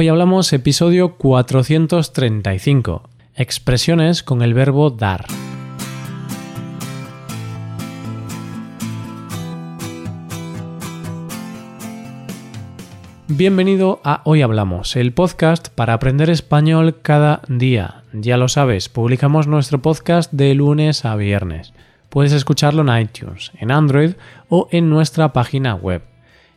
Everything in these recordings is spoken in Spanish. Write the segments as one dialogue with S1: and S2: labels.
S1: Hoy hablamos episodio 435, expresiones con el verbo dar. Bienvenido a Hoy Hablamos, el podcast para aprender español cada día. Ya lo sabes, publicamos nuestro podcast de lunes a viernes. Puedes escucharlo en iTunes, en Android o en nuestra página web.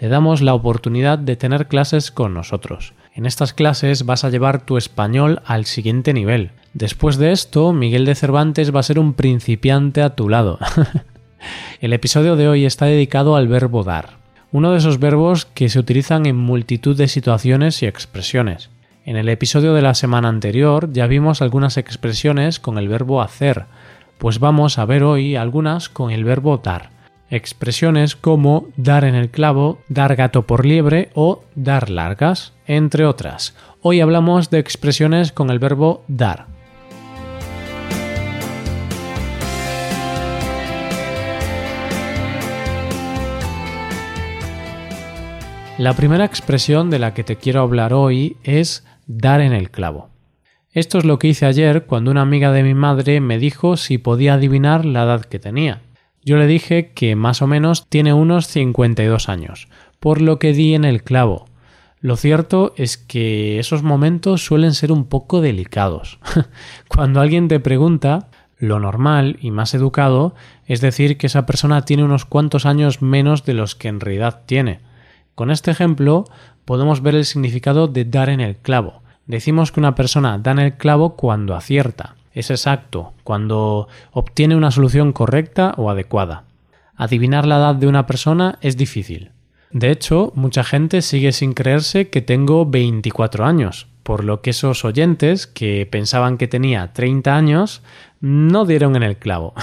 S1: te damos la oportunidad de tener clases con nosotros. En estas clases vas a llevar tu español al siguiente nivel. Después de esto, Miguel de Cervantes va a ser un principiante a tu lado. El episodio de hoy está dedicado al verbo dar, uno de esos verbos que se utilizan en multitud de situaciones y expresiones. En el episodio de la semana anterior ya vimos algunas expresiones con el verbo hacer, pues vamos a ver hoy algunas con el verbo dar. Expresiones como dar en el clavo, dar gato por liebre o dar largas, entre otras. Hoy hablamos de expresiones con el verbo dar. La primera expresión de la que te quiero hablar hoy es dar en el clavo. Esto es lo que hice ayer cuando una amiga de mi madre me dijo si podía adivinar la edad que tenía. Yo le dije que más o menos tiene unos 52 años, por lo que di en el clavo. Lo cierto es que esos momentos suelen ser un poco delicados. Cuando alguien te pregunta, lo normal y más educado es decir que esa persona tiene unos cuantos años menos de los que en realidad tiene. Con este ejemplo podemos ver el significado de dar en el clavo. Decimos que una persona da en el clavo cuando acierta. Es exacto, cuando obtiene una solución correcta o adecuada. Adivinar la edad de una persona es difícil. De hecho, mucha gente sigue sin creerse que tengo 24 años, por lo que esos oyentes que pensaban que tenía 30 años no dieron en el clavo.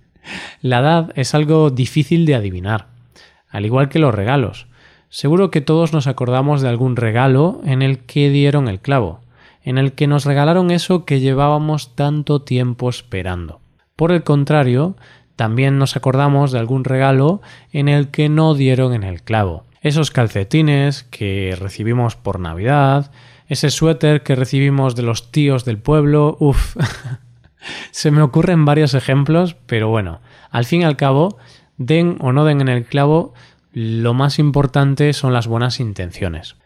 S1: la edad es algo difícil de adivinar, al igual que los regalos. Seguro que todos nos acordamos de algún regalo en el que dieron el clavo, en el que nos regalaron eso que llevábamos tanto tiempo esperando. Por el contrario, también nos acordamos de algún regalo en el que no dieron en el clavo. Esos calcetines que recibimos por Navidad, ese suéter que recibimos de los tíos del pueblo, uff. Se me ocurren varios ejemplos, pero bueno, al fin y al cabo, den o no den en el clavo, lo más importante son las buenas intenciones.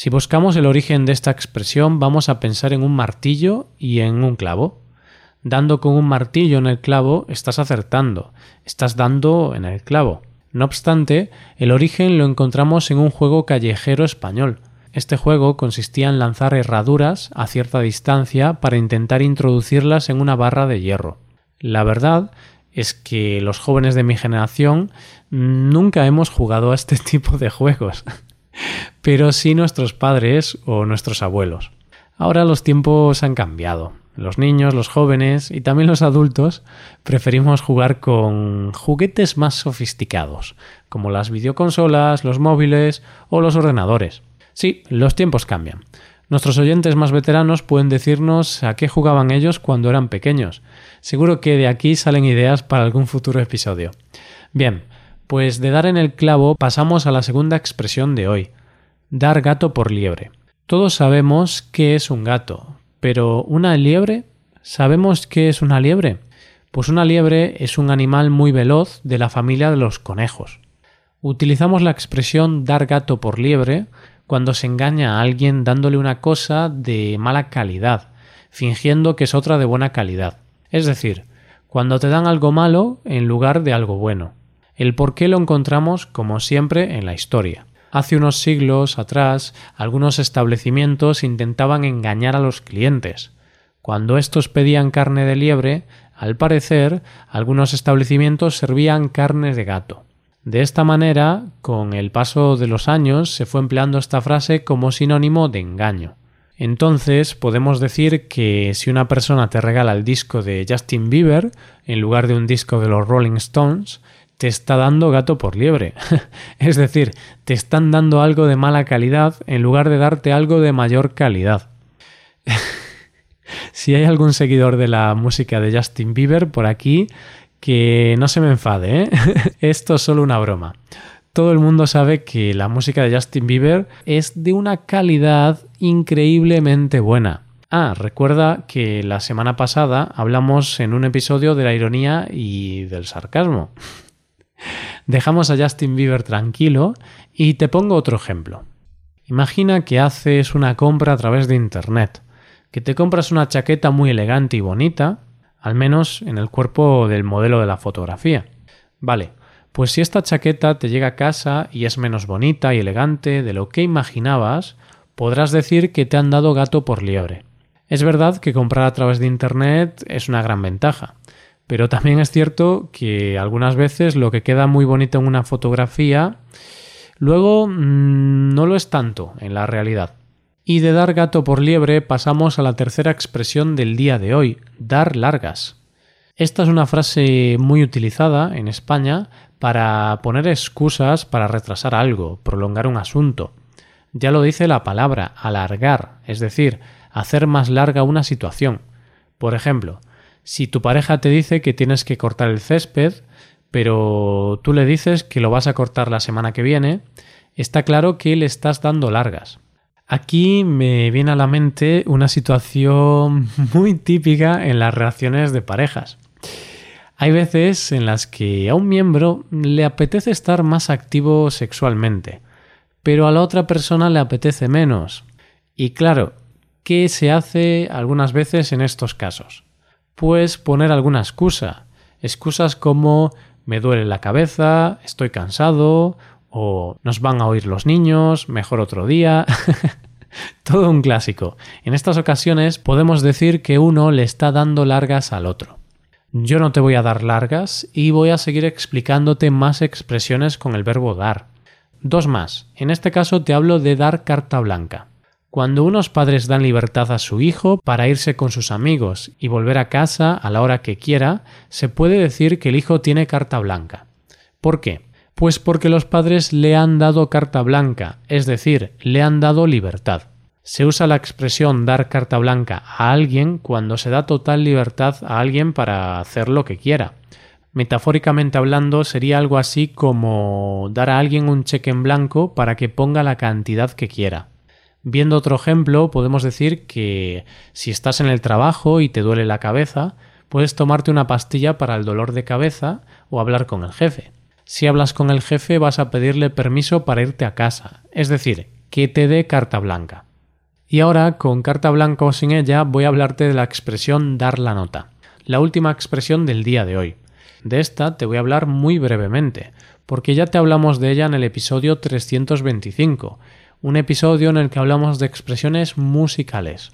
S1: Si buscamos el origen de esta expresión, vamos a pensar en un martillo y en un clavo. Dando con un martillo en el clavo, estás acertando, estás dando en el clavo. No obstante, el origen lo encontramos en un juego callejero español. Este juego consistía en lanzar herraduras a cierta distancia para intentar introducirlas en una barra de hierro. La verdad es que los jóvenes de mi generación nunca hemos jugado a este tipo de juegos, pero sí nuestros padres o nuestros abuelos. Ahora los tiempos han cambiado. Los niños, los jóvenes y también los adultos preferimos jugar con juguetes más sofisticados, como las videoconsolas, los móviles o los ordenadores. Sí, los tiempos cambian. Nuestros oyentes más veteranos pueden decirnos a qué jugaban ellos cuando eran pequeños. Seguro que de aquí salen ideas para algún futuro episodio. Bien, pues de dar en el clavo pasamos a la segunda expresión de hoy. Dar gato por liebre. Todos sabemos qué es un gato, pero ¿una liebre? ¿Sabemos qué es una liebre? Pues una liebre es un animal muy veloz de la familia de los conejos. Utilizamos la expresión dar gato por liebre cuando se engaña a alguien dándole una cosa de mala calidad, fingiendo que es otra de buena calidad. Es decir, cuando te dan algo malo en lugar de algo bueno. El por qué lo encontramos, como siempre, en la historia. Hace unos siglos atrás, algunos establecimientos intentaban engañar a los clientes. Cuando estos pedían carne de liebre, al parecer, algunos establecimientos servían carne de gato. De esta manera, con el paso de los años, se fue empleando esta frase como sinónimo de engaño. Entonces podemos decir que si una persona te regala el disco de Justin Bieber en lugar de un disco de los Rolling Stones, te está dando gato por liebre. es decir, te están dando algo de mala calidad en lugar de darte algo de mayor calidad. si hay algún seguidor de la música de Justin Bieber por aquí, que no se me enfade, ¿eh? Esto es solo una broma. Todo el mundo sabe que la música de Justin Bieber es de una calidad increíblemente buena. Ah, recuerda que la semana pasada hablamos en un episodio de la ironía y del sarcasmo. Dejamos a Justin Bieber tranquilo y te pongo otro ejemplo. Imagina que haces una compra a través de Internet, que te compras una chaqueta muy elegante y bonita, al menos en el cuerpo del modelo de la fotografía. Vale, pues si esta chaqueta te llega a casa y es menos bonita y elegante de lo que imaginabas, podrás decir que te han dado gato por liebre. Es verdad que comprar a través de Internet es una gran ventaja, pero también es cierto que algunas veces lo que queda muy bonito en una fotografía luego mm, no lo es tanto en la realidad. Y de dar gato por liebre pasamos a la tercera expresión del día de hoy, dar largas. Esta es una frase muy utilizada en España para poner excusas para retrasar algo, prolongar un asunto. Ya lo dice la palabra, alargar, es decir, hacer más larga una situación. Por ejemplo, si tu pareja te dice que tienes que cortar el césped, pero tú le dices que lo vas a cortar la semana que viene, está claro que le estás dando largas. Aquí me viene a la mente una situación muy típica en las relaciones de parejas. Hay veces en las que a un miembro le apetece estar más activo sexualmente, pero a la otra persona le apetece menos. Y claro, ¿qué se hace algunas veces en estos casos? Pues poner alguna excusa. Excusas como me duele la cabeza, estoy cansado, o nos van a oír los niños, mejor otro día. Todo un clásico. En estas ocasiones podemos decir que uno le está dando largas al otro. Yo no te voy a dar largas y voy a seguir explicándote más expresiones con el verbo dar. Dos más. En este caso te hablo de dar carta blanca. Cuando unos padres dan libertad a su hijo para irse con sus amigos y volver a casa a la hora que quiera, se puede decir que el hijo tiene carta blanca. ¿Por qué? Pues porque los padres le han dado carta blanca, es decir, le han dado libertad. Se usa la expresión dar carta blanca a alguien cuando se da total libertad a alguien para hacer lo que quiera. Metafóricamente hablando, sería algo así como dar a alguien un cheque en blanco para que ponga la cantidad que quiera. Viendo otro ejemplo, podemos decir que si estás en el trabajo y te duele la cabeza, puedes tomarte una pastilla para el dolor de cabeza o hablar con el jefe. Si hablas con el jefe vas a pedirle permiso para irte a casa, es decir, que te dé carta blanca. Y ahora, con carta blanca o sin ella, voy a hablarte de la expresión dar la nota, la última expresión del día de hoy. De esta te voy a hablar muy brevemente, porque ya te hablamos de ella en el episodio 325, un episodio en el que hablamos de expresiones musicales.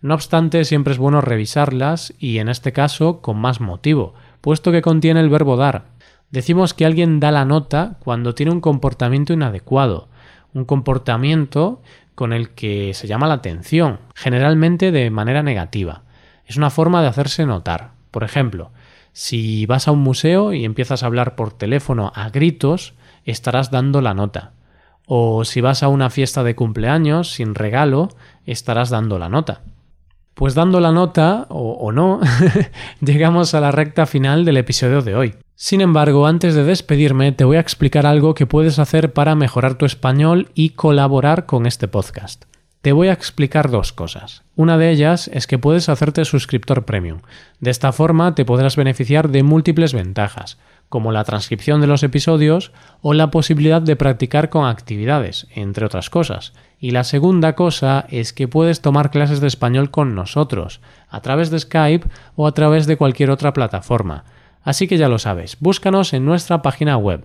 S1: No obstante, siempre es bueno revisarlas y en este caso con más motivo, puesto que contiene el verbo dar. Decimos que alguien da la nota cuando tiene un comportamiento inadecuado, un comportamiento con el que se llama la atención, generalmente de manera negativa. Es una forma de hacerse notar. Por ejemplo, si vas a un museo y empiezas a hablar por teléfono a gritos, estarás dando la nota. O si vas a una fiesta de cumpleaños sin regalo, estarás dando la nota. Pues dando la nota, o, no, llegamos a la recta final del episodio de hoy. Sin embargo, antes de despedirme, te voy a explicar algo que puedes hacer para mejorar tu español y colaborar con este podcast. Te voy a explicar dos cosas. Una de ellas es que puedes hacerte suscriptor premium. De esta forma te podrás beneficiar de múltiples ventajas, como la transcripción de los episodios o la posibilidad de practicar con actividades, entre otras cosas. Y la segunda cosa es que puedes tomar clases de español con nosotros, a través de Skype o a través de cualquier otra plataforma. Así que ya lo sabes, búscanos en nuestra página web